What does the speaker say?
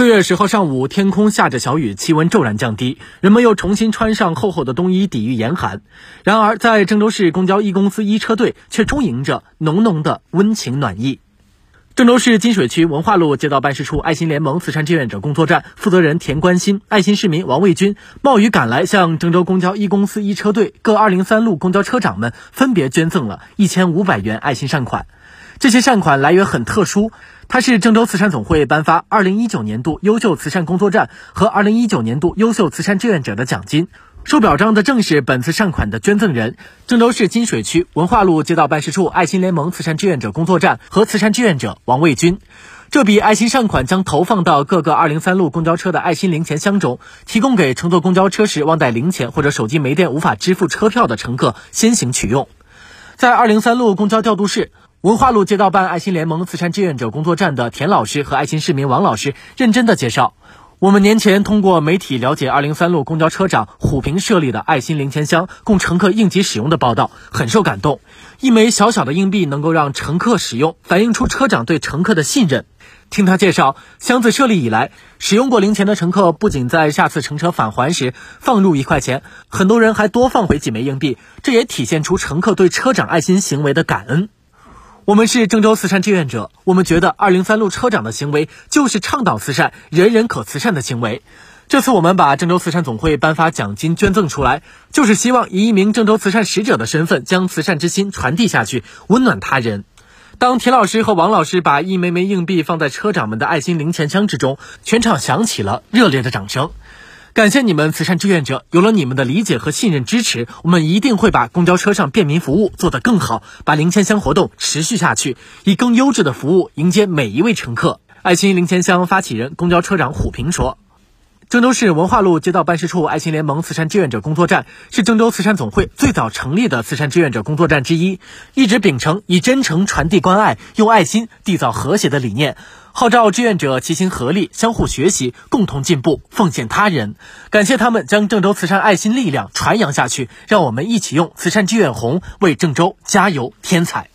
四月十号上午，天空下着小雨，气温骤然降低，人们又重新穿上厚厚的冬衣抵御严寒。然而，在郑州市公交一公司一车队却充盈着浓浓的温情暖意。郑州市金水区文化路街道办事处爱心联盟慈善志愿者工作站负责人田关心、爱心市民王卫军冒雨赶来，向郑州公交一公司一车队各二零三路公交车长们分别捐赠了一千五百元爱心善款。这些善款来源很特殊，它是郑州慈善总会颁发二零一九年度优秀慈善工作站和二零一九年度优秀慈善志愿者的奖金。受表彰的正是本次善款的捐赠人——郑州市金水区文化路街道办事处爱心联盟慈善志愿者工作站和慈善志愿者王卫军。这笔爱心善款将投放到各个二零三路公交车的爱心零钱箱中，提供给乘坐公交车时忘带零钱或者手机没电无法支付车票的乘客先行取用。在二零三路公交调度室。文化路街道办爱心联盟慈善志愿者工作站的田老师和爱心市民王老师认真的介绍，我们年前通过媒体了解二零三路公交车长虎平设立的爱心零钱箱供乘客应急使用的报道，很受感动。一枚小小的硬币能够让乘客使用，反映出车长对乘客的信任。听他介绍，箱子设立以来，使用过零钱的乘客不仅在下次乘车返还时放入一块钱，很多人还多放回几枚硬币，这也体现出乘客对车长爱心行为的感恩。我们是郑州慈善志愿者，我们觉得二零三路车长的行为就是倡导慈善、人人可慈善的行为。这次我们把郑州慈善总会颁发奖金捐赠出来，就是希望以一名郑州慈善使者的身份，将慈善之心传递下去，温暖他人。当田老师和王老师把一枚枚硬币放在车长们的爱心零钱箱之中，全场响起了热烈的掌声。感谢你们，慈善志愿者！有了你们的理解和信任支持，我们一定会把公交车上便民服务做得更好，把零钱箱活动持续下去，以更优质的服务迎接每一位乘客。爱心零钱箱发起人、公交车长虎平说。郑州市文化路街道办事处爱心联盟慈善志愿者工作站是郑州慈善总会最早成立的慈善志愿者工作站之一，一直秉承以真诚传递关爱、用爱心缔造和谐的理念，号召志愿者齐心合力、相互学习、共同进步、奉献他人。感谢他们将郑州慈善爱心力量传扬下去，让我们一起用慈善志愿红为郑州加油添彩。